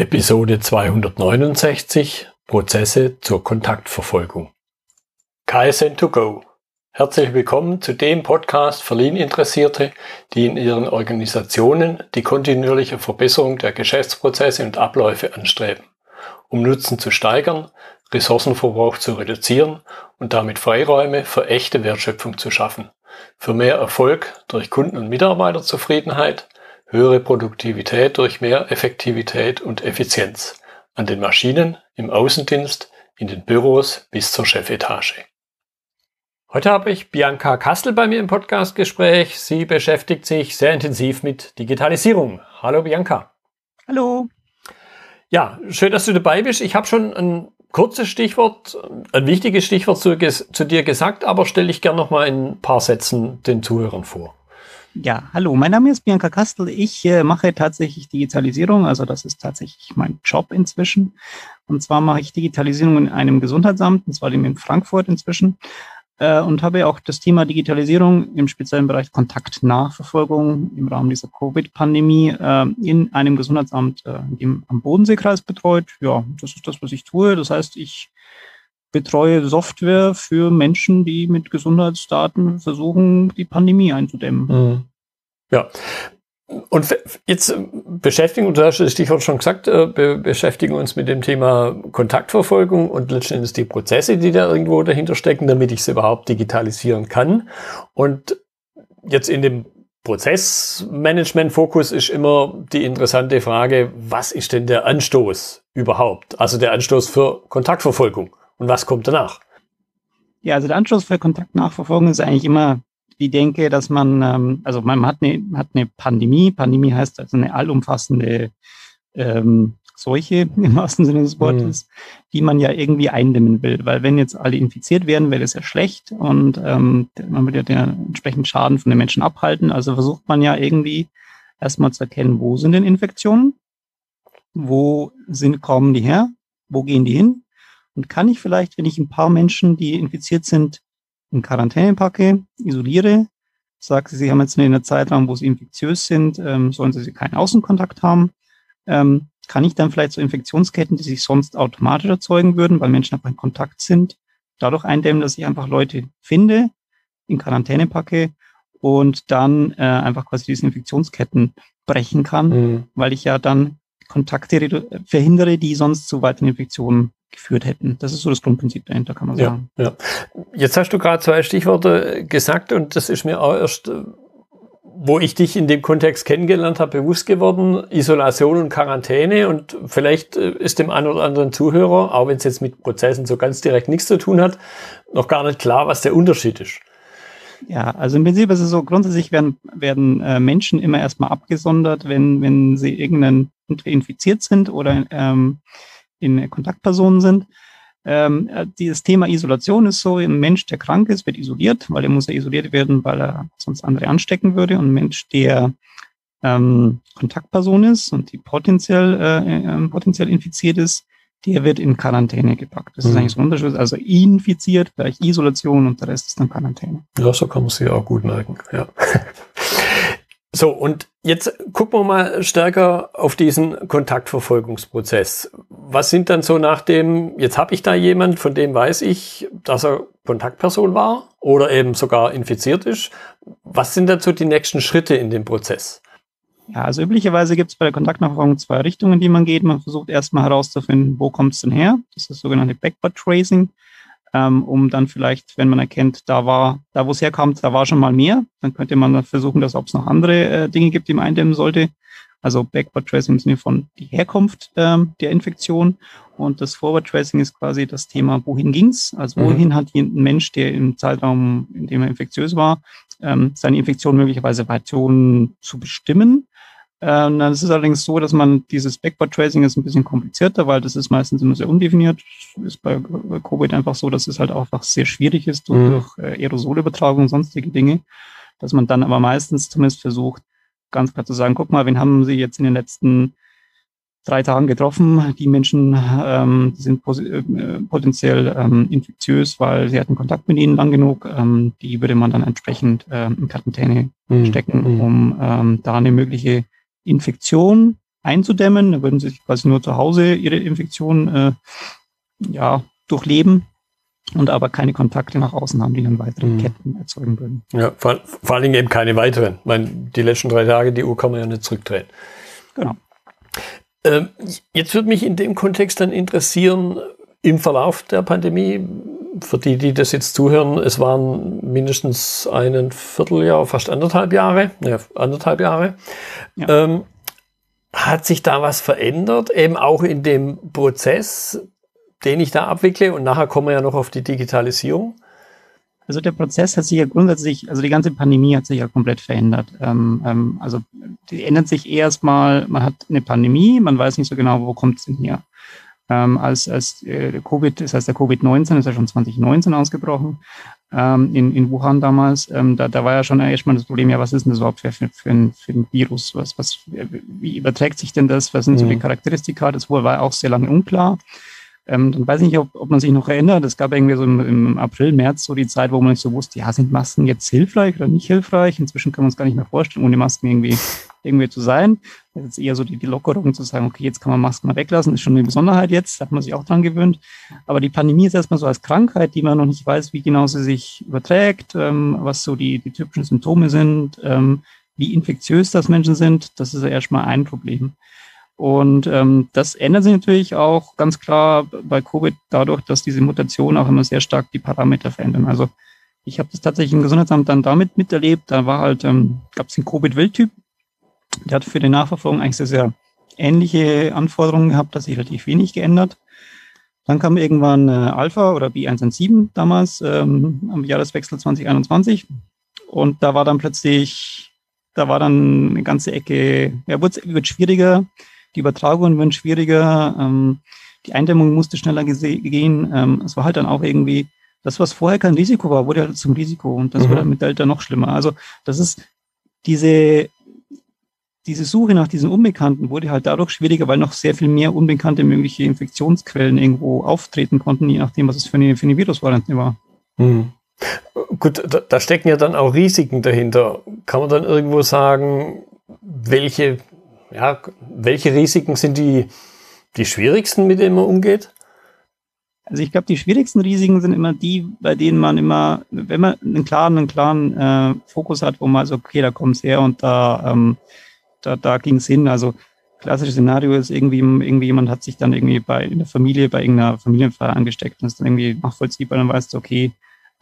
Episode 269 Prozesse zur Kontaktverfolgung. KSN2Go. Herzlich willkommen zu dem Podcast für Lean-Interessierte, die in ihren Organisationen die kontinuierliche Verbesserung der Geschäftsprozesse und Abläufe anstreben, um Nutzen zu steigern, Ressourcenverbrauch zu reduzieren und damit Freiräume für echte Wertschöpfung zu schaffen, für mehr Erfolg durch Kunden- und Mitarbeiterzufriedenheit, höhere Produktivität durch mehr Effektivität und Effizienz an den Maschinen, im Außendienst, in den Büros bis zur Chefetage. Heute habe ich Bianca Kastel bei mir im Podcastgespräch. Sie beschäftigt sich sehr intensiv mit Digitalisierung. Hallo Bianca. Hallo. Ja, schön, dass du dabei bist. Ich habe schon ein kurzes Stichwort, ein wichtiges Stichwort zu, zu dir gesagt, aber stelle ich gerne noch mal in ein paar Sätzen den Zuhörern vor. Ja, hallo, mein Name ist Bianca Kastel. Ich äh, mache tatsächlich Digitalisierung, also das ist tatsächlich mein Job inzwischen. Und zwar mache ich Digitalisierung in einem Gesundheitsamt, und zwar in Frankfurt inzwischen. Äh, und habe auch das Thema Digitalisierung im speziellen Bereich Kontaktnachverfolgung im Rahmen dieser Covid-Pandemie äh, in einem Gesundheitsamt äh, im, am Bodenseekreis betreut. Ja, das ist das, was ich tue. Das heißt, ich betreue Software für Menschen, die mit Gesundheitsdaten versuchen, die Pandemie einzudämmen. Mhm. Ja. Und jetzt beschäftigen, du hast das Stichwort schon gesagt, äh, beschäftigen uns mit dem Thema Kontaktverfolgung und letztendlich die Prozesse, die da irgendwo dahinter stecken, damit ich sie überhaupt digitalisieren kann. Und jetzt in dem Prozessmanagement-Fokus ist immer die interessante Frage, was ist denn der Anstoß überhaupt? Also der Anstoß für Kontaktverfolgung. Und was kommt danach? Ja, also der Anschluss für Kontaktnachverfolgung ist eigentlich immer die Denke, dass man, ähm, also man hat eine, hat eine Pandemie. Pandemie heißt also eine allumfassende ähm, Seuche im wahrsten Sinne des Wortes, mhm. die man ja irgendwie eindämmen will. Weil wenn jetzt alle infiziert werden, wäre das ja schlecht und ähm, man will ja den entsprechenden Schaden von den Menschen abhalten. Also versucht man ja irgendwie erstmal zu erkennen, wo sind denn Infektionen? Wo sind, kommen die her? Wo gehen die hin? Und kann ich vielleicht, wenn ich ein paar Menschen, die infiziert sind, in Quarantäne packe, isoliere, sage, sie haben jetzt in der Zeitraum, wo sie infektiös sind, ähm, sollen sie keinen Außenkontakt haben, ähm, kann ich dann vielleicht so Infektionsketten, die sich sonst automatisch erzeugen würden, weil Menschen einfach in Kontakt sind, dadurch eindämmen, dass ich einfach Leute finde, in Quarantäne packe und dann äh, einfach quasi diese Infektionsketten brechen kann, mhm. weil ich ja dann Kontakte verhindere, die sonst zu weiteren Infektionen geführt hätten. Das ist so das Grundprinzip dahinter, kann man sagen. Ja, ja. Jetzt hast du gerade zwei Stichworte gesagt und das ist mir auch erst, äh, wo ich dich in dem Kontext kennengelernt habe, bewusst geworden, Isolation und Quarantäne und vielleicht äh, ist dem einen oder anderen Zuhörer, auch wenn es jetzt mit Prozessen so ganz direkt nichts zu tun hat, noch gar nicht klar, was der Unterschied ist. Ja, also im Prinzip ist es so, grundsätzlich werden, werden äh, Menschen immer erstmal abgesondert, wenn, wenn sie irgendeinen infiziert sind oder ähm, in Kontaktpersonen sind. Ähm, äh, dieses Thema Isolation ist so, ein Mensch, der krank ist, wird isoliert, weil er muss ja isoliert werden, weil er sonst andere anstecken würde. Und ein Mensch, der ähm, Kontaktperson ist und die potenziell, äh, äh, potenziell infiziert ist, der wird in Quarantäne gepackt. Das mhm. ist eigentlich so ein Unterschied. Also infiziert, gleich Isolation und der Rest ist dann Quarantäne. Ja, so kann man sich auch gut merken. Ja. So, und jetzt gucken wir mal stärker auf diesen Kontaktverfolgungsprozess. Was sind dann so nach dem, jetzt habe ich da jemand, von dem weiß ich, dass er Kontaktperson war oder eben sogar infiziert ist. Was sind dazu die nächsten Schritte in dem Prozess? Ja, also üblicherweise gibt es bei der Kontaktnachverfolgung zwei Richtungen, die man geht. Man versucht erstmal herauszufinden, wo kommt es denn her? Das ist das sogenannte Backward Tracing ähm, um dann vielleicht, wenn man erkennt, da war, da wo es herkommt, da war schon mal mehr, dann könnte man dann versuchen, dass ob es noch andere äh, Dinge gibt, die man eindämmen sollte. Also Backward Tracing im Sinne von die Herkunft ähm, der Infektion und das Forward Tracing ist quasi das Thema, wohin ging's? Also mhm. wohin mhm. hat ein Mensch, der im Zeitraum, in dem er infektiös war, ähm, seine Infektion möglicherweise weiter zu bestimmen ähm, dann ist es allerdings so, dass man dieses Backward Tracing ist ein bisschen komplizierter, weil das ist meistens immer sehr undefiniert. Ist bei Covid einfach so, dass es halt auch einfach sehr schwierig ist durch, mhm. durch äh, Aerosolübertragung und sonstige Dinge, dass man dann aber meistens zumindest versucht, ganz klar zu sagen, guck mal, wen haben Sie jetzt in den letzten drei Tagen getroffen. Die Menschen ähm, sind äh, potenziell ähm, infektiös, weil sie hatten Kontakt mit ihnen lang genug. Ähm, die würde man dann entsprechend ähm, in Quarantäne mhm. stecken, mhm. um ähm, da eine mögliche Infektion einzudämmen. Da würden sie quasi nur zu Hause ihre Infektion äh, ja, durchleben und aber keine Kontakte nach außen haben, die dann weitere mhm. Ketten erzeugen würden. Ja, vor, vor allen Dingen eben keine weiteren. Ich meine, die letzten drei Tage, die Uhr kann man ja nicht zurückdrehen. Genau. Ähm, jetzt würde mich in dem Kontext dann interessieren, im Verlauf der Pandemie, für die, die das jetzt zuhören, es waren mindestens ein Vierteljahr, fast anderthalb Jahre, ja, anderthalb Jahre. Ja. Ähm, hat sich da was verändert, eben auch in dem Prozess, den ich da abwickle? Und nachher kommen wir ja noch auf die Digitalisierung. Also der Prozess hat sich ja grundsätzlich, also die ganze Pandemie hat sich ja komplett verändert. Ähm, ähm, also die ändert sich erstmal, man hat eine Pandemie, man weiß nicht so genau, wo kommt es denn her ähm, als, als äh, Covid, das heißt der Covid-19 ist ja schon 2019 ausgebrochen, ähm, in, in Wuhan damals, ähm, da, da war ja schon erstmal das Problem, ja, was ist denn das überhaupt für, für, für, ein, für ein Virus? Was, was, wie überträgt sich denn das? Was sind so die mhm. Charakteristika? Das war auch sehr lange unklar. Ähm, dann weiß ich nicht, ob, ob man sich noch erinnert. Es gab irgendwie so im, im, April, März so die Zeit, wo man nicht so wusste, ja, sind Masken jetzt hilfreich oder nicht hilfreich? Inzwischen kann man es gar nicht mehr vorstellen, ohne Masken irgendwie, irgendwie zu sein. Das ist eher so die, die Lockerung zu sagen, okay, jetzt kann man Masken mal weglassen, ist schon eine Besonderheit jetzt, da hat man sich auch dran gewöhnt. Aber die Pandemie ist erstmal so als Krankheit, die man noch nicht weiß, wie genau sie sich überträgt, ähm, was so die, die typischen Symptome sind, ähm, wie infektiös das Menschen sind. Das ist ja erstmal ein Problem. Und ähm, das ändert sich natürlich auch ganz klar bei Covid dadurch, dass diese Mutationen auch immer sehr stark die Parameter verändern. Also ich habe das tatsächlich im Gesundheitsamt dann damit miterlebt. Da war halt, ähm, gab es einen Covid-Wildtyp. Der hat für die Nachverfolgung eigentlich sehr, sehr ähnliche Anforderungen gehabt, dass sich relativ wenig geändert. Dann kam irgendwann äh, Alpha oder B117 damals ähm, am Jahreswechsel 2021. Und da war dann plötzlich, da war dann eine ganze Ecke, ja, wird, schwieriger die Übertragungen werden schwieriger, ähm, die Eindämmung musste schneller gehen. Ähm, es war halt dann auch irgendwie, das, was vorher kein Risiko war, wurde halt zum Risiko und das mhm. wurde mit Delta noch schlimmer. Also das ist diese, diese Suche nach diesen Unbekannten wurde halt dadurch schwieriger, weil noch sehr viel mehr unbekannte mögliche Infektionsquellen irgendwo auftreten konnten, je nachdem, was es für eine, für eine Virusvariante war. Mhm. Gut, da, da, stecken ja dann auch Risiken dahinter. Kann man dann irgendwo sagen, welche ja, welche Risiken sind die, die schwierigsten, mit denen man umgeht? Also ich glaube, die schwierigsten Risiken sind immer die, bei denen man immer, wenn man einen klaren, einen klaren äh, Fokus hat, wo man so, okay, da kommt es her und da, ähm, da, da ging es hin. Also klassisches Szenario ist irgendwie, irgendwie jemand hat sich dann irgendwie bei in der Familie, bei irgendeiner Familienfeier angesteckt und ist dann irgendwie nachvollziehbar, dann weißt du, okay,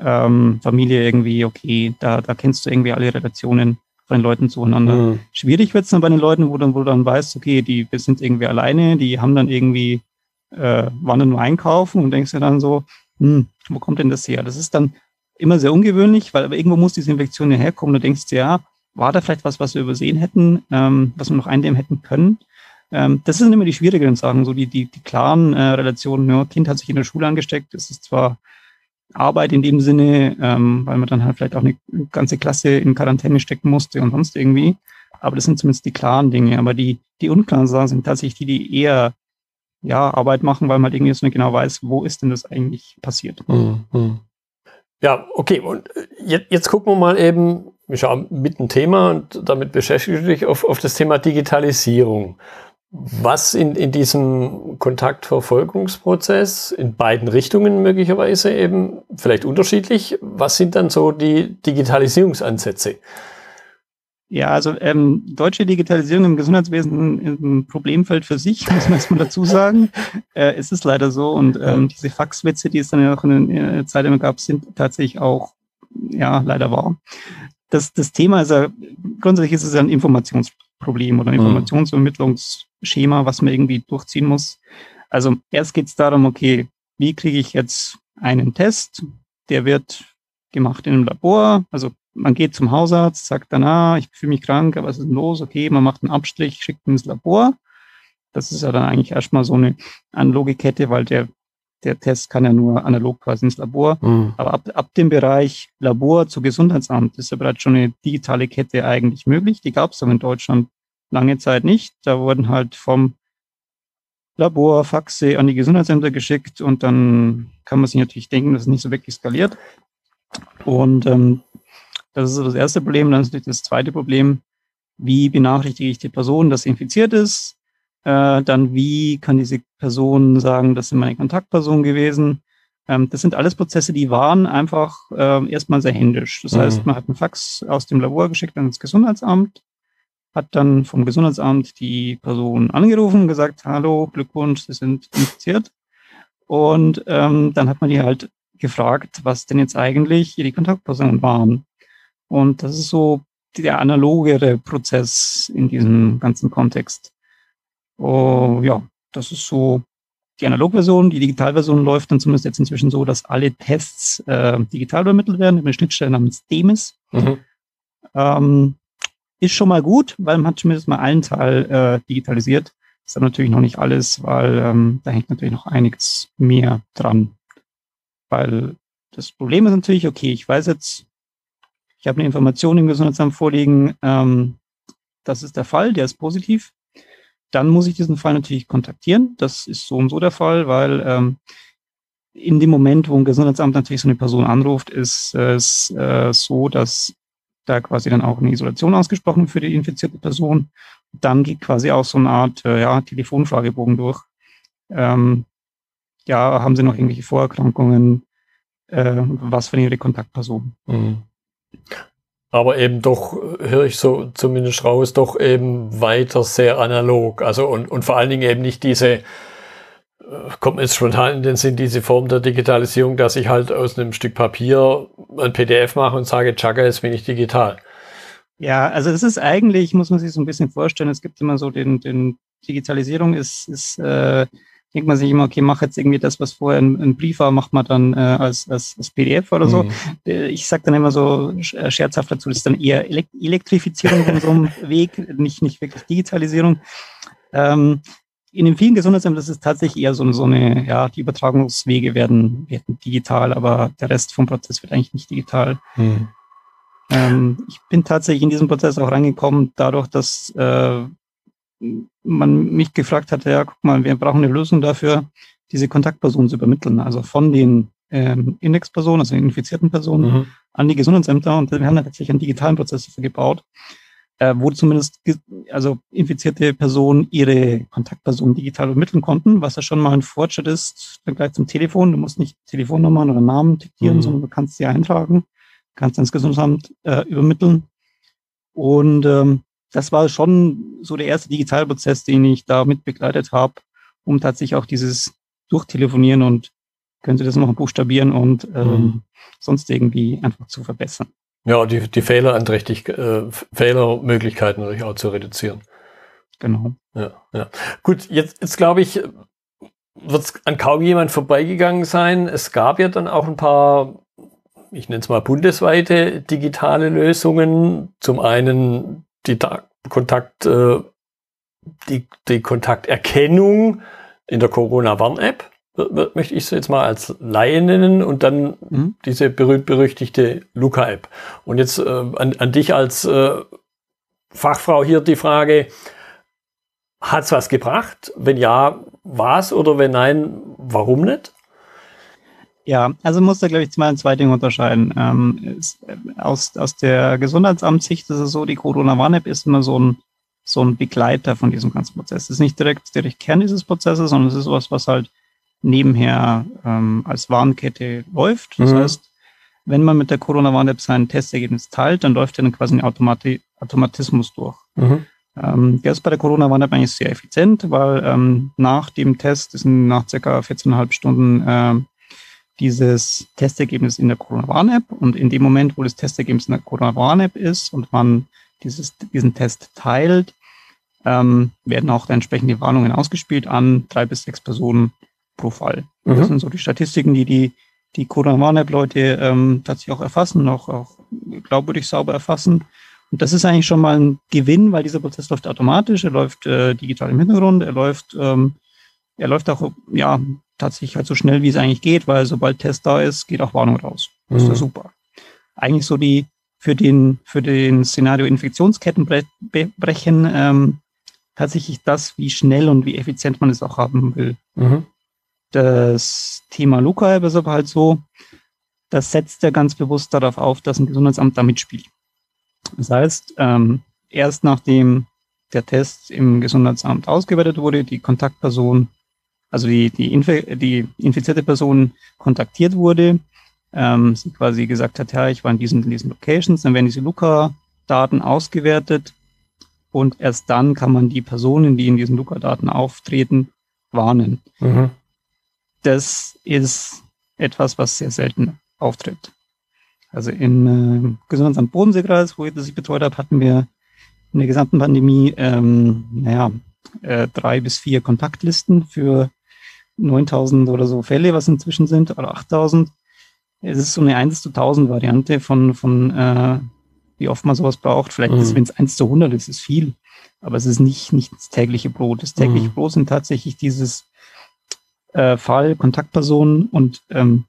ähm, Familie irgendwie, okay, da, da kennst du irgendwie alle Relationen von den Leuten zueinander. Mhm. Schwierig wird es dann bei den Leuten, wo dann, wo du dann weißt, okay, die wir sind irgendwie alleine, die haben dann irgendwie, äh, waren dann nur einkaufen und denkst dir dann so, hm, wo kommt denn das her? Das ist dann immer sehr ungewöhnlich, weil aber irgendwo muss diese Infektion ja herkommen. Du denkst dir, ja, war da vielleicht was, was wir übersehen hätten, ähm, was wir noch eindämmen hätten können? Ähm, das sind immer die schwierigeren Sachen, so die, die, die klaren äh, Relationen, ja, Kind hat sich in der Schule angesteckt, das ist zwar Arbeit in dem Sinne, ähm, weil man dann halt vielleicht auch eine ganze Klasse in Quarantäne stecken musste und sonst irgendwie. Aber das sind zumindest die klaren Dinge. Aber die, die unklaren Sachen sind tatsächlich die, die eher ja, Arbeit machen, weil man halt irgendwie jetzt nicht genau weiß, wo ist denn das eigentlich passiert. Mhm. Ja, okay. Und äh, jetzt, jetzt gucken wir mal eben, wir schauen mit dem Thema und damit beschäftige ich dich auf, auf das Thema Digitalisierung. Was in, in diesem Kontaktverfolgungsprozess in beiden Richtungen möglicherweise eben vielleicht unterschiedlich, was sind dann so die Digitalisierungsansätze? Ja, also ähm, deutsche Digitalisierung im Gesundheitswesen ist ein Problemfeld für sich, muss man erstmal dazu sagen. Äh, es ist leider so und ähm, diese Faxwitze, die es dann ja auch in der Zeit immer gab, sind tatsächlich auch ja leider wahr. Das, das Thema ist ja, grundsätzlich ist es ja ein Informationsproblem oder ein mhm. Informationsvermittlungs Schema, was man irgendwie durchziehen muss. Also erst geht es darum, okay, wie kriege ich jetzt einen Test? Der wird gemacht in einem Labor. Also man geht zum Hausarzt, sagt dann, ah, ich fühle mich krank, aber was ist denn los? Okay, man macht einen Abstrich, schickt ihn ins Labor. Das ist ja dann eigentlich erstmal so eine analoge Kette, weil der, der Test kann ja nur analog quasi ins Labor. Mhm. Aber ab, ab dem Bereich Labor zu Gesundheitsamt ist ja bereits schon eine digitale Kette eigentlich möglich. Die gab es aber in Deutschland lange Zeit nicht. Da wurden halt vom Labor Faxe an die Gesundheitsämter geschickt und dann kann man sich natürlich denken, dass es nicht so wirklich skaliert. Und ähm, das ist so das erste Problem. Dann ist natürlich das zweite Problem, wie benachrichtige ich die Person, dass sie infiziert ist? Äh, dann wie kann diese Person sagen, das sind meine Kontaktpersonen gewesen. Ähm, das sind alles Prozesse, die waren einfach äh, erstmal sehr händisch. Das mhm. heißt, man hat einen Fax aus dem Labor geschickt ans Gesundheitsamt, hat dann vom Gesundheitsamt die Person angerufen gesagt, hallo, Glückwunsch, Sie sind infiziert. Und ähm, dann hat man die halt gefragt, was denn jetzt eigentlich die Kontaktpersonen waren. Und das ist so der analogere Prozess in diesem ganzen Kontext. Oh, ja, das ist so die Analogversion. Die Digitalversion läuft dann zumindest jetzt inzwischen so, dass alle Tests äh, digital übermittelt werden über eine Schnittstelle namens DEMIS. Mhm. Ähm, ist schon mal gut, weil man hat zumindest mal einen Teil äh, digitalisiert. Ist dann natürlich noch nicht alles, weil ähm, da hängt natürlich noch einiges mehr dran. Weil das Problem ist natürlich, okay, ich weiß jetzt, ich habe eine Information im Gesundheitsamt vorliegen, ähm, das ist der Fall, der ist positiv. Dann muss ich diesen Fall natürlich kontaktieren. Das ist so und so der Fall, weil ähm, in dem Moment, wo ein Gesundheitsamt natürlich so eine Person anruft, ist es äh, so, dass da quasi dann auch eine Isolation ausgesprochen für die infizierte Person. Dann geht quasi auch so eine Art äh, ja, Telefonfragebogen durch. Ähm, ja, haben Sie noch irgendwelche Vorerkrankungen? Äh, was für Ihre Kontaktperson? Mhm. Aber eben doch, höre ich so zumindest raus, doch eben weiter sehr analog. Also und, und vor allen Dingen eben nicht diese, kommt mir jetzt spontan in den Sinn, diese Form der Digitalisierung, dass ich halt aus einem Stück Papier ein PDF mache und sage, Chaka, jetzt bin ich digital. Ja, also das ist eigentlich, muss man sich so ein bisschen vorstellen, es gibt immer so den, den Digitalisierung ist, ist äh, denkt man sich immer, okay, mach jetzt irgendwie das, was vorher ein, ein Brief war, macht man dann äh, als, als, als PDF oder so. Mhm. Äh, ich sage dann immer so äh, scherzhaft dazu, das ist dann eher Elektrifizierung von so einem Weg, nicht, nicht wirklich Digitalisierung. Ähm, in den vielen Gesundheitsämtern ist es tatsächlich eher so, so eine, ja, die Übertragungswege werden, werden digital, aber der Rest vom Prozess wird eigentlich nicht digital. Mhm. Ähm, ich bin tatsächlich in diesen Prozess auch reingekommen, dadurch, dass äh, man mich gefragt hatte, ja, guck mal, wir brauchen eine Lösung dafür, diese Kontaktpersonen zu übermitteln, also von den ähm, Indexpersonen, also den infizierten Personen, mhm. an die Gesundheitsämter. Und wir haben da tatsächlich einen digitalen Prozess dafür gebaut, äh, wo zumindest also infizierte Personen ihre Kontaktpersonen digital übermitteln konnten, was ja schon mal ein Fortschritt ist, dann gleich zum Telefon. Du musst nicht Telefonnummern oder Namen diktieren, mhm. sondern du kannst sie eintragen, kannst ans Gesundheitsamt äh, übermitteln. Und ähm, das war schon so der erste Digitalprozess, den ich da mit begleitet habe, um tatsächlich auch dieses Durchtelefonieren und können Sie das noch buchstabieren und ähm, mhm. sonst irgendwie einfach zu verbessern. Ja, die, die Fehleranträchtig, äh, Fehlermöglichkeiten natürlich auch zu reduzieren. Genau. Ja, ja. Gut, jetzt, jetzt glaube ich, wird es an kaum jemand vorbeigegangen sein. Es gab ja dann auch ein paar, ich nenne es mal bundesweite digitale Lösungen. Zum einen die Kontakt, äh, die, die Kontakterkennung in der Corona-Warn-App, möchte ich es jetzt mal als Laie nennen, und dann mhm. diese berühmt-berüchtigte Luca-App. Und jetzt äh, an, an dich als äh, Fachfrau hier die Frage, hat's was gebracht? Wenn ja, was? Oder wenn nein, warum nicht? Ja, also muss da, glaube ich, mal zwei Dinge unterscheiden. Ähm, ist, äh, aus, aus der Gesundheitsamtssicht ist es so, die Corona-Warn-App ist immer so ein, so ein Begleiter von diesem ganzen Prozess. Es ist nicht direkt, direkt Kern dieses Prozesses, sondern es ist was, was halt nebenher ähm, als Warnkette läuft. Das mhm. heißt, wenn man mit der Corona-Warn-App sein Testergebnis teilt, dann läuft dann quasi ein Automati Automatismus durch. Mhm. Ähm, der ist bei der Corona-Warn-App eigentlich sehr effizient, weil ähm, nach dem Test, das sind nach circa 14,5 Stunden, äh, dieses Testergebnis in der Corona-Warn-App und in dem Moment, wo das Testergebnis in der Corona-Warn-App ist und man dieses, diesen Test teilt, ähm, werden auch entsprechende Warnungen ausgespielt an drei bis sechs Personen pro Fall. Mhm. Das sind so die Statistiken, die die, die Corona-Warn-App-Leute ähm, tatsächlich auch erfassen, auch, auch glaubwürdig sauber erfassen. Und das ist eigentlich schon mal ein Gewinn, weil dieser Prozess läuft automatisch, er läuft äh, digital im Hintergrund, er läuft, ähm, er läuft auch ja tatsächlich halt so schnell, wie es eigentlich geht, weil sobald Test da ist, geht auch Warnung raus. Das ist ja mhm. super. Eigentlich so die für den für den Szenario Infektionsketten brechen ähm, tatsächlich das, wie schnell und wie effizient man es auch haben will. Mhm. Das Thema Luca ist aber halt so, das setzt ja ganz bewusst darauf auf, dass ein Gesundheitsamt da mitspielt. Das heißt, ähm, erst nachdem der Test im Gesundheitsamt ausgewertet wurde, die Kontaktperson, also die, die, Inf die infizierte Person kontaktiert wurde, ähm, sie quasi gesagt hat, ja, ich war in diesen, in diesen Locations, dann werden diese Luca-Daten ausgewertet und erst dann kann man die Personen, die in diesen Luca-Daten auftreten, warnen. Mhm. Das ist etwas, was sehr selten auftritt. Also im äh, Gesundheitsamt Bodenseekreis, wo ich das ich betreut habe, hatten wir in der gesamten Pandemie, ähm, naja, äh, drei bis vier Kontaktlisten für 9000 oder so Fälle, was inzwischen sind, oder 8000. Es ist so eine 1 zu 1000 Variante von, von äh, wie oft man sowas braucht. Vielleicht mhm. wenn es 1 zu 100 ist, ist viel. Aber es ist nicht, nicht das tägliche Brot. Das tägliche mhm. Brot sind tatsächlich dieses äh, Fall, Kontaktpersonen und ähm,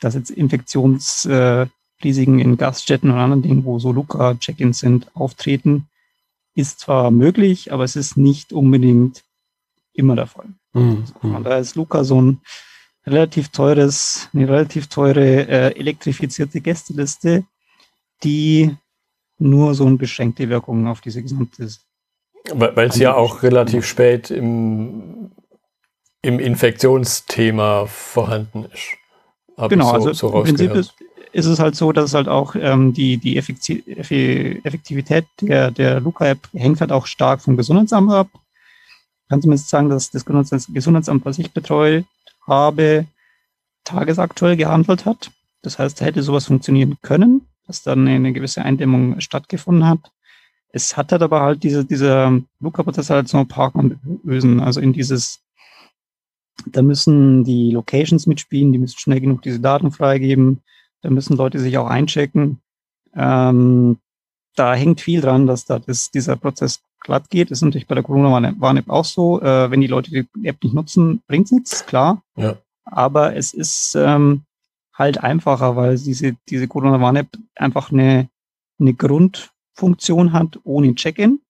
dass jetzt Infektionsrisiken äh, in Gaststätten und anderen Dingen, wo so Luca-Check-ins sind, auftreten, ist zwar möglich, aber es ist nicht unbedingt immer der Fall. Mhm. Also, da ist Luca so ein relativ teures, eine relativ teure äh, elektrifizierte Gästeliste, die nur so eine beschränkte Wirkung auf diese gesamte. Weil es ja auch relativ spät im, im Infektionsthema vorhanden ist. Hab genau, so, also so im Prinzip ist, ist, es halt so, dass es halt auch ähm, die, die Effektivität der, der Luca-App hängt halt auch stark vom Gesundheitsamt ab. Ich kann zumindest sagen, dass das Gesundheitsamt, was ich betreue, habe, tagesaktuell gehandelt hat. Das heißt, hätte sowas funktionieren können, dass dann eine gewisse Eindämmung stattgefunden hat. Es hat halt aber halt diese, dieser Luca-Prozess halt so ein paar Ösen, also in dieses, da müssen die Locations mitspielen, die müssen schnell genug diese Daten freigeben, da müssen Leute sich auch einchecken. Ähm, da hängt viel dran, dass da das, dieser Prozess glatt geht. Das ist natürlich bei der Corona-Warn-App auch so. Äh, wenn die Leute die App nicht nutzen, bringt nichts, klar. Ja. Aber es ist ähm, halt einfacher, weil diese, diese Corona-Warn-App einfach eine, eine Grundfunktion hat ohne Check-in.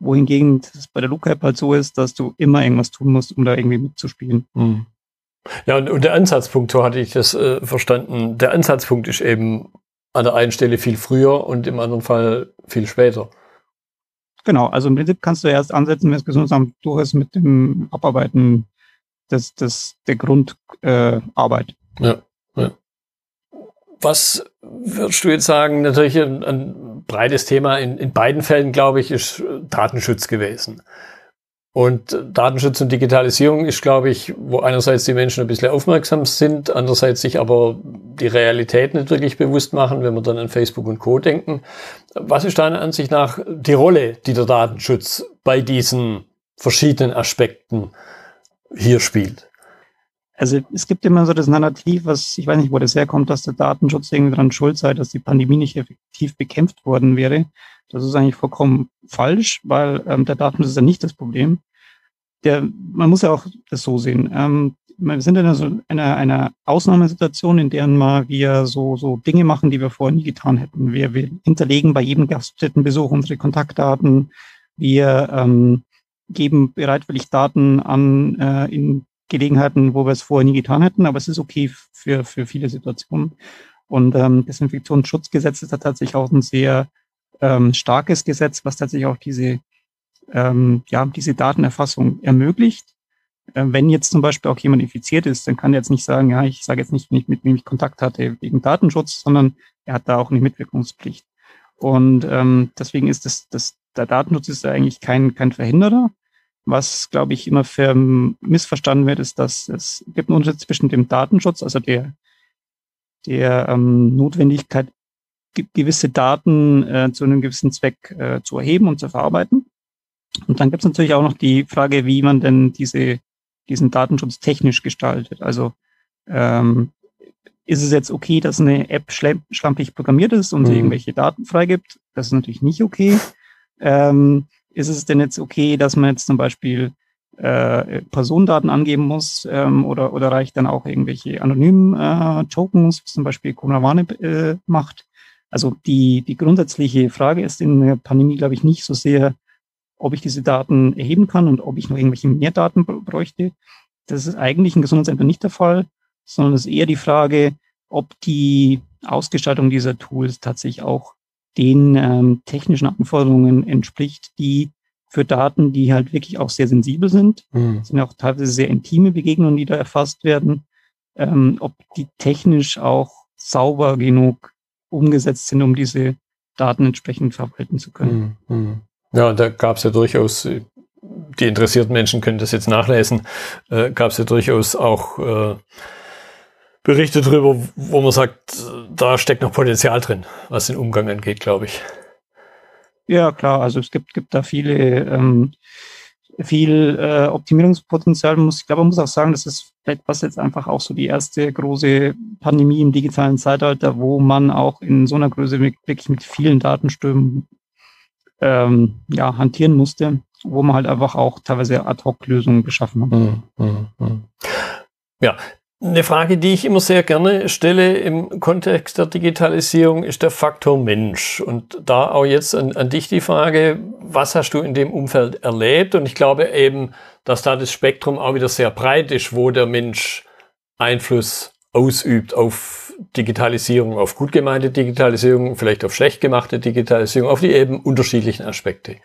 Wohingegen es bei der Luca-App halt so ist, dass du immer irgendwas tun musst, um da irgendwie mitzuspielen. Mhm. Ja, und, und, der Ansatzpunkt, so hatte ich das äh, verstanden, der Ansatzpunkt ist eben an der einen Stelle viel früher und im anderen Fall viel später. Genau, also im Prinzip kannst du erst ansetzen, wenn das Gesundheitsamt durch ist mit dem Abarbeiten des, des, der Grundarbeit. Äh, ja. Was würdest du jetzt sagen? Natürlich ein, ein breites Thema in, in beiden Fällen, glaube ich, ist Datenschutz gewesen. Und Datenschutz und Digitalisierung ist, glaube ich, wo einerseits die Menschen ein bisschen aufmerksam sind, andererseits sich aber die Realität nicht wirklich bewusst machen, wenn wir dann an Facebook und Co. denken. Was ist deiner Ansicht nach die Rolle, die der Datenschutz bei diesen verschiedenen Aspekten hier spielt? Also es gibt immer so das Narrativ, was ich weiß nicht, wo das herkommt, dass der Datenschutz irgendwie daran schuld sei, dass die Pandemie nicht effektiv bekämpft worden wäre. Das ist eigentlich vollkommen falsch, weil ähm, der Datenschutz ist ja nicht das Problem. Der, man muss ja auch das so sehen. Ähm, wir sind in einer, einer, einer Ausnahmesituation, in der wir so, so Dinge machen, die wir vorher nie getan hätten. Wir, wir hinterlegen bei jedem Gaststättenbesuch unsere Kontaktdaten. Wir ähm, geben bereitwillig Daten an äh, in Gelegenheiten, wo wir es vorher nie getan hätten, aber es ist okay für, für viele Situationen. Und ähm, das Infektionsschutzgesetz ist da tatsächlich auch ein sehr ähm, starkes Gesetz, was tatsächlich auch diese, ähm, ja, diese Datenerfassung ermöglicht. Äh, wenn jetzt zum Beispiel auch jemand infiziert ist, dann kann er jetzt nicht sagen, ja, ich sage jetzt nicht, mit wem ich Kontakt hatte wegen Datenschutz, sondern er hat da auch eine Mitwirkungspflicht. Und ähm, deswegen ist das, das, der Datenschutz ist eigentlich kein, kein Verhinderer. Was, glaube ich, immer für missverstanden wird, ist, dass es gibt einen Unterschied zwischen dem Datenschutz, also der, der ähm, Notwendigkeit, gewisse Daten äh, zu einem gewissen Zweck äh, zu erheben und zu verarbeiten. Und dann gibt es natürlich auch noch die Frage, wie man denn diese, diesen Datenschutz technisch gestaltet. Also ähm, ist es jetzt okay, dass eine App schlampig programmiert ist und mhm. irgendwelche Daten freigibt? Das ist natürlich nicht okay. Ähm, ist es denn jetzt okay, dass man jetzt zum Beispiel äh, Personendaten angeben muss ähm, oder, oder reicht dann auch irgendwelche anonymen äh, Tokens, was zum Beispiel Konawane äh, macht? Also die, die grundsätzliche Frage ist in der Pandemie, glaube ich, nicht so sehr, ob ich diese Daten erheben kann und ob ich noch irgendwelche mehr Daten bräuchte. Das ist eigentlich in Gesundheitsämtern nicht der Fall, sondern es ist eher die Frage, ob die Ausgestaltung dieser Tools tatsächlich auch den ähm, technischen Anforderungen entspricht, die für Daten, die halt wirklich auch sehr sensibel sind, mhm. sind auch teilweise sehr intime Begegnungen, die da erfasst werden, ähm, ob die technisch auch sauber genug umgesetzt sind, um diese Daten entsprechend verwalten zu können. Mhm. mhm. Ja, da gab es ja durchaus, die interessierten Menschen können das jetzt nachlesen, äh, gab es ja durchaus auch äh, Berichte darüber, wo man sagt, da steckt noch Potenzial drin, was den Umgang angeht, glaube ich. Ja, klar. Also es gibt, gibt da viele, ähm, viel äh, Optimierungspotenzial. Muss, ich glaube, man muss auch sagen, das ist vielleicht was jetzt einfach auch so die erste große Pandemie im digitalen Zeitalter, wo man auch in so einer Größe wirklich mit vielen Datenströmen ähm, ja, hantieren musste, wo man halt einfach auch teilweise Ad-Hoc-Lösungen geschaffen hat. Mm, mm, mm. Ja, eine Frage, die ich immer sehr gerne stelle im Kontext der Digitalisierung, ist der Faktor Mensch. Und da auch jetzt an, an, dich die Frage, was hast du in dem Umfeld erlebt? Und ich glaube eben, dass da das Spektrum auch wieder sehr breit ist, wo der Mensch Einfluss ausübt auf Digitalisierung, auf gut gemeinte Digitalisierung, vielleicht auf schlecht gemachte Digitalisierung, auf die eben unterschiedlichen Aspekte.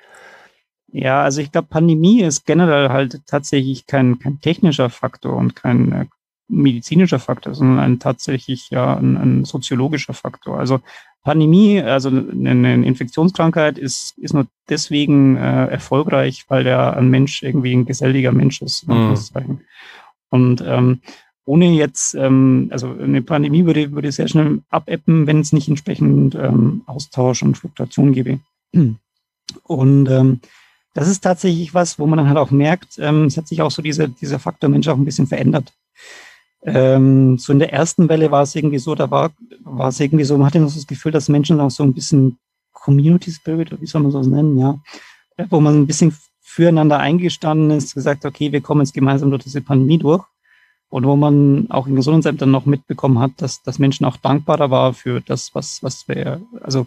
Ja, also ich glaube, Pandemie ist generell halt tatsächlich kein, kein technischer Faktor und kein äh, medizinischer Faktor, sondern ein tatsächlich ja ein, ein soziologischer Faktor. Also Pandemie, also eine Infektionskrankheit ist, ist nur deswegen äh, erfolgreich, weil der ein Mensch irgendwie ein geselliger Mensch ist. Mhm. Und ähm, ohne jetzt, ähm, also eine Pandemie würde, würde sehr schnell abebben, wenn es nicht entsprechend ähm, Austausch und Fluktuation gäbe. Und ähm, das ist tatsächlich was, wo man dann halt auch merkt, ähm, es hat sich auch so dieser, dieser Faktor Mensch auch ein bisschen verändert. Ähm, so in der ersten Welle war es irgendwie so, da war, war es irgendwie so, man hatte noch so das Gefühl, dass Menschen auch so ein bisschen Community Spirit, wie soll man das nennen, ja, äh, wo man ein bisschen füreinander eingestanden ist, gesagt, okay, wir kommen jetzt gemeinsam durch diese Pandemie durch. Und wo man auch in Gesundheitsämtern noch mitbekommen hat, dass, dass Menschen auch dankbarer war für das, was, was wir, also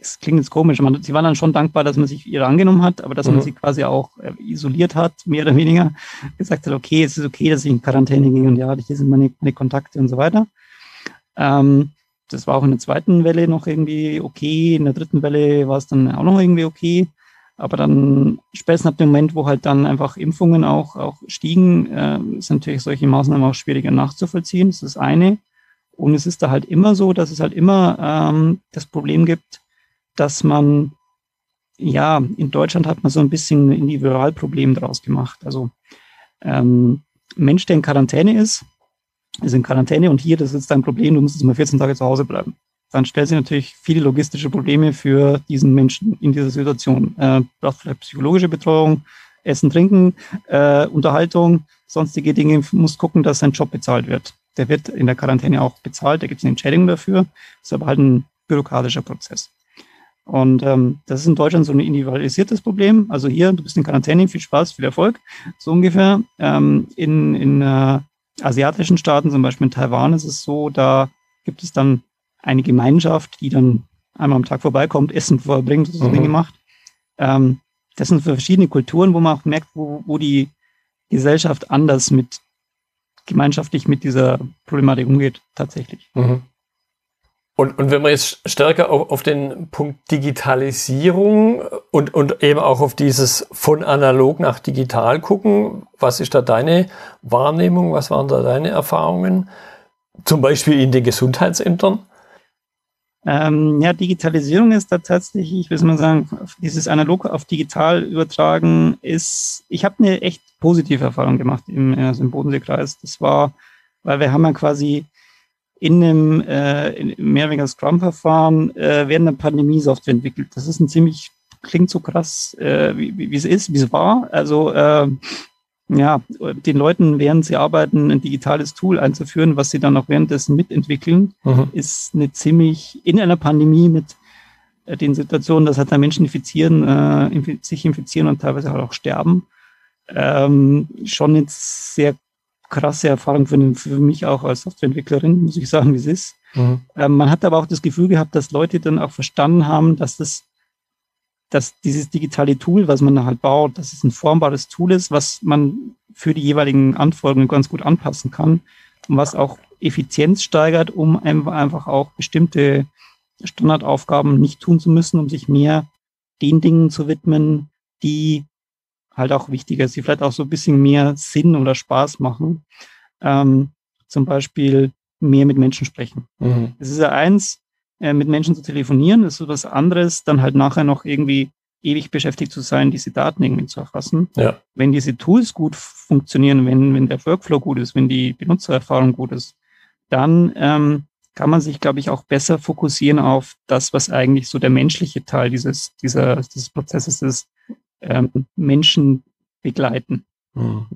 es klingt jetzt komisch, man, sie waren dann schon dankbar, dass man sich ihre angenommen hat, aber dass mhm. man sie quasi auch äh, isoliert hat, mehr oder weniger, gesagt hat, okay, es ist okay, dass ich in Quarantäne gehe und ja, hier sind meine, meine Kontakte und so weiter. Ähm, das war auch in der zweiten Welle noch irgendwie okay, in der dritten Welle war es dann auch noch irgendwie okay. Aber dann spätestens ab dem Moment, wo halt dann einfach Impfungen auch, auch stiegen, äh, ist natürlich solche Maßnahmen auch schwieriger nachzuvollziehen. Das ist das eine. Und es ist da halt immer so, dass es halt immer ähm, das Problem gibt, dass man, ja, in Deutschland hat man so ein bisschen ein Individualproblem daraus gemacht. Also ähm, Mensch, der in Quarantäne ist, ist in Quarantäne und hier, das ist dein Problem, du musst jetzt mal 14 Tage zu Hause bleiben. Dann stellt sich natürlich viele logistische Probleme für diesen Menschen in dieser Situation. Äh, braucht vielleicht psychologische Betreuung, Essen, Trinken, äh, Unterhaltung, sonstige Dinge, muss gucken, dass sein Job bezahlt wird. Der wird in der Quarantäne auch bezahlt, da gibt es eine Entschädigung dafür, ist aber halt ein bürokratischer Prozess. Und ähm, das ist in Deutschland so ein individualisiertes Problem. Also hier, du bist in Quarantäne, viel Spaß, viel Erfolg, so ungefähr. Ähm, in in äh, asiatischen Staaten, zum Beispiel in Taiwan, ist es so, da gibt es dann eine Gemeinschaft, die dann einmal am Tag vorbeikommt, Essen vorbringt, so mhm. Dinge macht. Ähm, das sind verschiedene Kulturen, wo man auch merkt, wo, wo die Gesellschaft anders mit gemeinschaftlich mit dieser Problematik umgeht, tatsächlich. Mhm. Und, und wenn wir jetzt stärker auf, auf den Punkt Digitalisierung und, und eben auch auf dieses von analog nach digital gucken, was ist da deine Wahrnehmung, was waren da deine Erfahrungen? Zum Beispiel in den Gesundheitsämtern? Ähm, ja, Digitalisierung ist da tatsächlich, ich will mal sagen, dieses analog auf digital übertragen ist, ich habe eine echt positive Erfahrung gemacht im, also im Bodenseekreis. Das war, weil wir haben ja quasi in einem äh, in mehrweniger Scrum-Verfahren äh, während der Pandemie Software entwickelt. Das ist ein ziemlich, klingt so krass, äh, wie es ist, wie es war. Also äh, ja, den Leuten, während sie arbeiten, ein digitales Tool einzuführen, was sie dann auch währenddessen mitentwickeln, mhm. ist eine ziemlich, in einer Pandemie mit äh, den Situationen, dass halt da Menschen infizieren, äh, sich infizieren und teilweise halt auch sterben, ähm, schon jetzt sehr krasse Erfahrung für, für mich auch als Softwareentwicklerin, muss ich sagen, wie es ist. Mhm. Ähm, man hat aber auch das Gefühl gehabt, dass Leute dann auch verstanden haben, dass das, dass dieses digitale Tool, was man da halt baut, dass es ein formbares Tool ist, was man für die jeweiligen Anforderungen ganz gut anpassen kann und was auch Effizienz steigert, um einfach auch bestimmte Standardaufgaben nicht tun zu müssen, um sich mehr den Dingen zu widmen, die halt auch wichtiger sind, die vielleicht auch so ein bisschen mehr Sinn oder Spaß machen. Ähm, zum Beispiel mehr mit Menschen sprechen. Mhm. Es ist ja eins, äh, mit Menschen zu telefonieren, ist so was anderes, dann halt nachher noch irgendwie ewig beschäftigt zu sein, diese Daten irgendwie zu erfassen. Ja. Wenn diese Tools gut funktionieren, wenn, wenn der Workflow gut ist, wenn die Benutzererfahrung gut ist, dann ähm, kann man sich, glaube ich, auch besser fokussieren auf das, was eigentlich so der menschliche Teil dieses, dieser, dieses Prozesses ist, ähm, Menschen begleiten. Hm.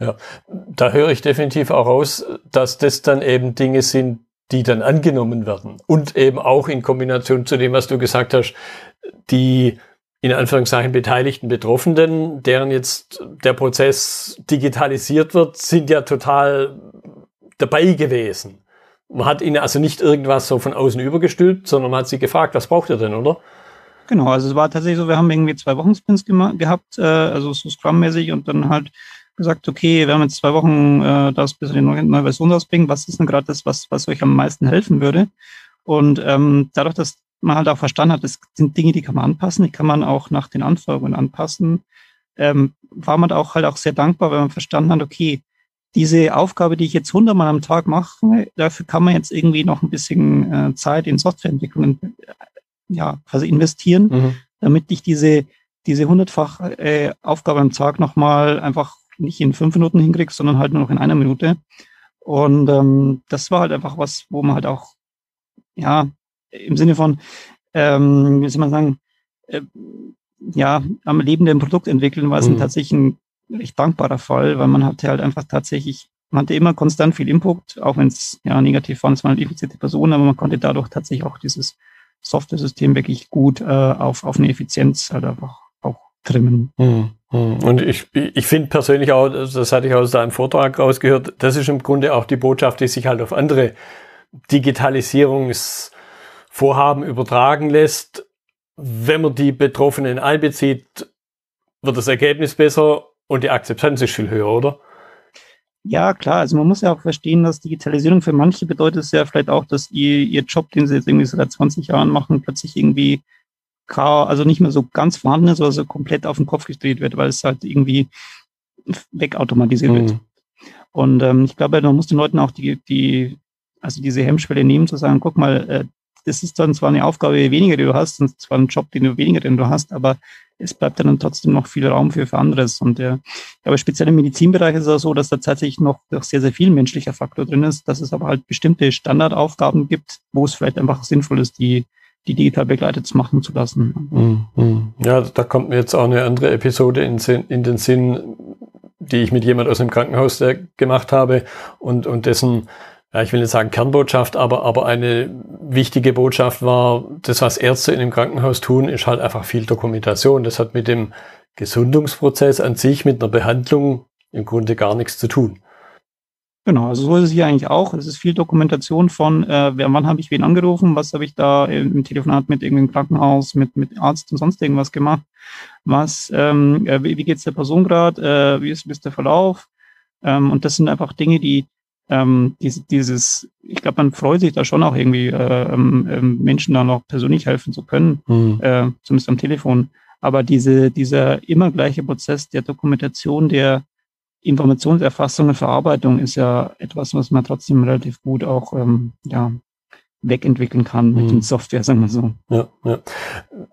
Ja, da höre ich definitiv auch raus, dass das dann eben Dinge sind, die dann angenommen werden. Und eben auch in Kombination zu dem, was du gesagt hast, die in Anführungszeichen beteiligten Betroffenen, deren jetzt der Prozess digitalisiert wird, sind ja total dabei gewesen. Man hat ihnen also nicht irgendwas so von außen übergestülpt, sondern man hat sie gefragt, was braucht ihr denn, oder? Genau, also es war tatsächlich so, wir haben irgendwie zwei Wochen Spins gehabt, äh, also so Scrum-mäßig und dann halt gesagt, okay, wir haben jetzt zwei Wochen äh, das bis die neue, Version rausbringen. Was ist denn gerade das, was, was euch am meisten helfen würde? Und ähm, dadurch, dass man halt auch verstanden hat, das sind Dinge, die kann man anpassen, die kann man auch nach den Anforderungen anpassen, ähm, war man auch halt auch sehr dankbar, weil man verstanden hat, okay, diese Aufgabe, die ich jetzt hundertmal am Tag mache, dafür kann man jetzt irgendwie noch ein bisschen äh, Zeit in Softwareentwicklung ja, quasi investieren, mhm. damit ich diese, diese hundertfach äh, Aufgabe am Tag nochmal einfach nicht in fünf Minuten hinkriegst, sondern halt nur noch in einer Minute. Und ähm, das war halt einfach was, wo man halt auch, ja, im Sinne von, ähm, wie soll man sagen, äh, ja, am lebenden Produkt entwickeln, war es mhm. tatsächlich ein recht dankbarer Fall, weil man hatte halt einfach tatsächlich, man hatte immer konstant viel Input, auch wenn es ja negativ war, es waren infizierte Personen, aber man konnte dadurch tatsächlich auch dieses Software-System wirklich gut äh, auf, auf eine Effizienz halt einfach auch trimmen. Mhm. Hm. Und ich, ich finde persönlich auch, das hatte ich aus deinem Vortrag rausgehört, das ist im Grunde auch die Botschaft, die sich halt auf andere Digitalisierungsvorhaben übertragen lässt. Wenn man die Betroffenen einbezieht, wird das Ergebnis besser und die Akzeptanz ist viel höher, oder? Ja, klar. Also man muss ja auch verstehen, dass Digitalisierung für manche bedeutet es ja vielleicht auch, dass ihr, ihr Job, den sie jetzt irgendwie seit 20 Jahren machen, plötzlich irgendwie also nicht mehr so ganz vorhanden ist, oder so komplett auf den Kopf gedreht wird, weil es halt irgendwie wegautomatisiert mhm. wird. Und ähm, ich glaube, man muss den Leuten auch die, die, also diese Hemmschwelle nehmen, zu sagen, guck mal, äh, das ist dann zwar eine Aufgabe weniger, die du hast, und zwar ein Job, den du weniger, den du hast, aber es bleibt dann trotzdem noch viel Raum für, für anderes. Und äh, aber speziell im Medizinbereich ist es auch so, dass da tatsächlich noch, noch sehr, sehr viel menschlicher Faktor drin ist, dass es aber halt bestimmte Standardaufgaben gibt, wo es vielleicht einfach sinnvoll ist, die die digital begleitet machen zu lassen. Mhm. Ja, da kommt mir jetzt auch eine andere Episode in, in den Sinn, die ich mit jemand aus dem Krankenhaus gemacht habe und, und dessen, ja, ich will nicht sagen Kernbotschaft, aber, aber eine wichtige Botschaft war, das, was Ärzte in dem Krankenhaus tun, ist halt einfach viel Dokumentation. Das hat mit dem Gesundungsprozess an sich, mit einer Behandlung im Grunde gar nichts zu tun. Genau, also so ist es hier eigentlich auch. Es ist viel Dokumentation von, äh, wann habe ich wen angerufen, was habe ich da im Telefonat mit irgendeinem Krankenhaus, mit, mit Arzt und sonst irgendwas gemacht. Was, ähm, äh, wie, wie geht es der Person gerade, äh, wie, ist, ist der Verlauf? Ähm, und das sind einfach Dinge, die ähm, diese, dieses, ich glaube, man freut sich da schon auch irgendwie, äh, ähm, ähm, Menschen da noch persönlich helfen zu können, mhm. äh, zumindest am Telefon. Aber diese, dieser immer gleiche Prozess der Dokumentation, der Informationserfassung und Verarbeitung ist ja etwas, was man trotzdem relativ gut auch ähm, ja, wegentwickeln kann mit mhm. den Software, sagen wir so. Ja, ja.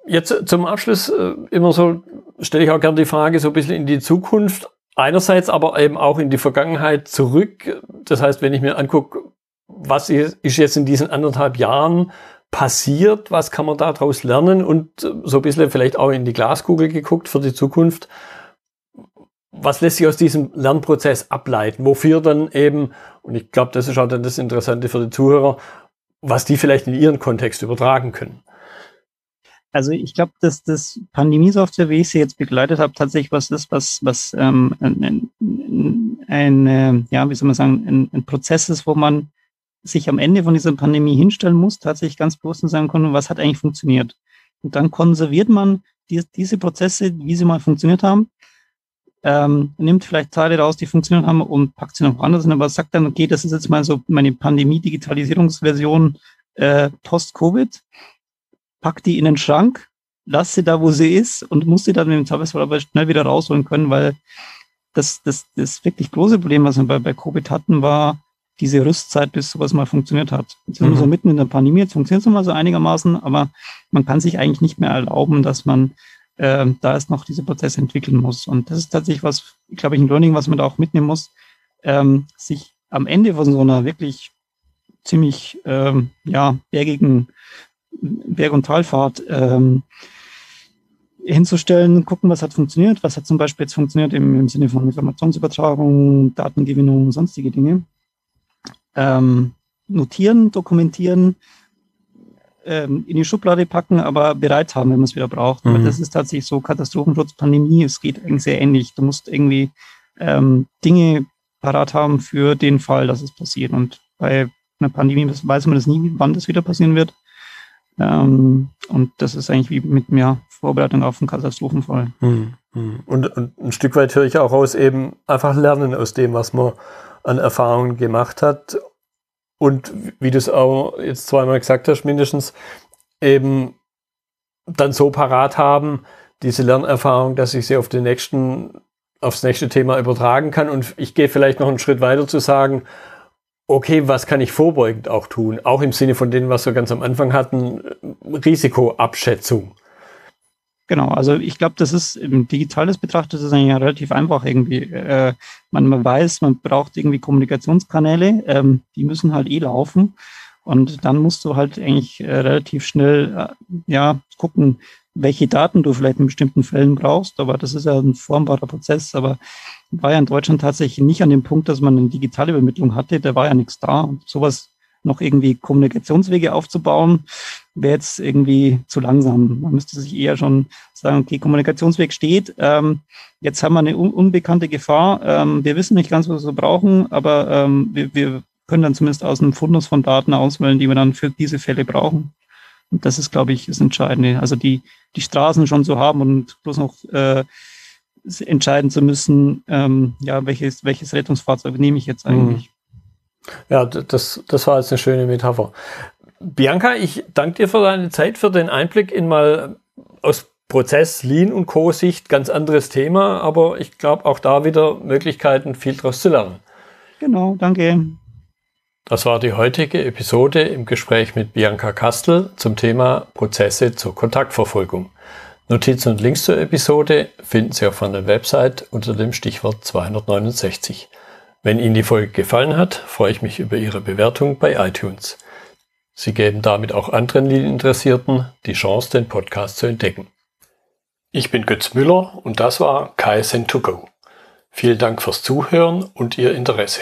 Jetzt zum Abschluss äh, immer so, stelle ich auch gerne die Frage so ein bisschen in die Zukunft. Einerseits aber eben auch in die Vergangenheit zurück. Das heißt, wenn ich mir angucke, was ist jetzt in diesen anderthalb Jahren passiert, was kann man daraus lernen und so ein bisschen vielleicht auch in die Glaskugel geguckt für die Zukunft was lässt sich aus diesem Lernprozess ableiten? Wofür dann eben, und ich glaube, das ist auch dann das Interessante für die Zuhörer, was die vielleicht in ihren Kontext übertragen können. Also ich glaube, dass das Pandemie-Software, wie ich sie jetzt begleitet habe, tatsächlich was ist, was, was ähm, ein, ein, ein, äh, ja, wie soll man sagen, ein, ein Prozess ist, wo man sich am Ende von dieser Pandemie hinstellen muss, tatsächlich ganz bewusst sagen kann, was hat eigentlich funktioniert. Und dann konserviert man die, diese Prozesse, wie sie mal funktioniert haben, ähm, nimmt vielleicht Teile raus, die funktioniert haben und packt sie noch woanders hin, aber sagt dann, okay, das ist jetzt mal so meine Pandemie-Digitalisierungsversion äh, post-Covid, pack die in den Schrank, lass sie da, wo sie ist und muss sie dann mit dem Zweifelsfall aber schnell wieder rausholen können, weil das, das, das wirklich große Problem, was wir bei, bei Covid hatten, war diese Rüstzeit, bis sowas mal funktioniert hat. Jetzt sind wir so mhm. mitten in der Pandemie, jetzt funktioniert es mal so einigermaßen, aber man kann sich eigentlich nicht mehr erlauben, dass man äh, da erst noch diese Prozesse entwickeln muss. Und das ist tatsächlich was, glaube ich, ein Learning, was man da auch mitnehmen muss, ähm, sich am Ende von so einer wirklich ziemlich ähm, ja, bergigen Berg- und Talfahrt ähm, hinzustellen, gucken, was hat funktioniert, was hat zum Beispiel jetzt funktioniert im, im Sinne von Informationsübertragung, Datengewinnung, sonstige Dinge. Ähm, notieren, dokumentieren, ähm, in die Schublade packen, aber bereit haben, wenn man es wieder braucht. Mhm. Das ist tatsächlich so Katastrophenschutz, Pandemie, es geht eigentlich sehr ähnlich. Du musst irgendwie ähm, Dinge parat haben für den Fall, dass es passiert. Und bei einer Pandemie weiß man das nie, wann das wieder passieren wird. Ähm, und das ist eigentlich wie mit mehr Vorbereitung auf einen Katastrophenfall. Hm, hm. Und, und ein Stück weit höre ich auch aus, eben einfach lernen aus dem, was man an Erfahrungen gemacht hat. Und wie du es auch jetzt zweimal gesagt hast, mindestens eben dann so parat haben, diese Lernerfahrung, dass ich sie auf den nächsten, aufs nächste Thema übertragen kann. Und ich gehe vielleicht noch einen Schritt weiter zu sagen, okay, was kann ich vorbeugend auch tun? Auch im Sinne von dem, was wir ganz am Anfang hatten, Risikoabschätzung. Genau, also ich glaube, das ist im Digitales betrachtet, das ist eigentlich relativ einfach irgendwie. Äh, man, man weiß, man braucht irgendwie Kommunikationskanäle, ähm, die müssen halt eh laufen. Und dann musst du halt eigentlich äh, relativ schnell äh, ja gucken, welche Daten du vielleicht in bestimmten Fällen brauchst. Aber das ist ja ein formbarer Prozess. Aber war ja in Deutschland tatsächlich nicht an dem Punkt, dass man eine digitale Übermittlung hatte. Da war ja nichts da. Und sowas noch irgendwie Kommunikationswege aufzubauen, wäre jetzt irgendwie zu langsam. Man müsste sich eher schon sagen, okay, Kommunikationsweg steht. Ähm, jetzt haben wir eine un unbekannte Gefahr. Ähm, wir wissen nicht ganz, was wir brauchen, aber ähm, wir, wir können dann zumindest aus einem Fundus von Daten auswählen, die wir dann für diese Fälle brauchen. Und das ist, glaube ich, das Entscheidende. Also die, die Straßen schon zu haben und bloß noch äh, entscheiden zu müssen, ähm, ja, welches, welches Rettungsfahrzeug nehme ich jetzt eigentlich. Ja, das, das war jetzt eine schöne Metapher. Bianca, ich danke dir für deine Zeit, für den Einblick in mal aus Prozess, Lean und Co-Sicht ganz anderes Thema, aber ich glaube auch da wieder Möglichkeiten, viel daraus zu lernen. Genau, danke. Das war die heutige Episode im Gespräch mit Bianca Kastel zum Thema Prozesse zur Kontaktverfolgung. Notizen und Links zur Episode finden Sie auf meiner Website unter dem Stichwort 269. Wenn Ihnen die Folge gefallen hat, freue ich mich über Ihre Bewertung bei iTunes. Sie geben damit auch anderen Lean-Interessierten die Chance, den Podcast zu entdecken. Ich bin Götz Müller und das war KSN2Go. Vielen Dank fürs Zuhören und Ihr Interesse.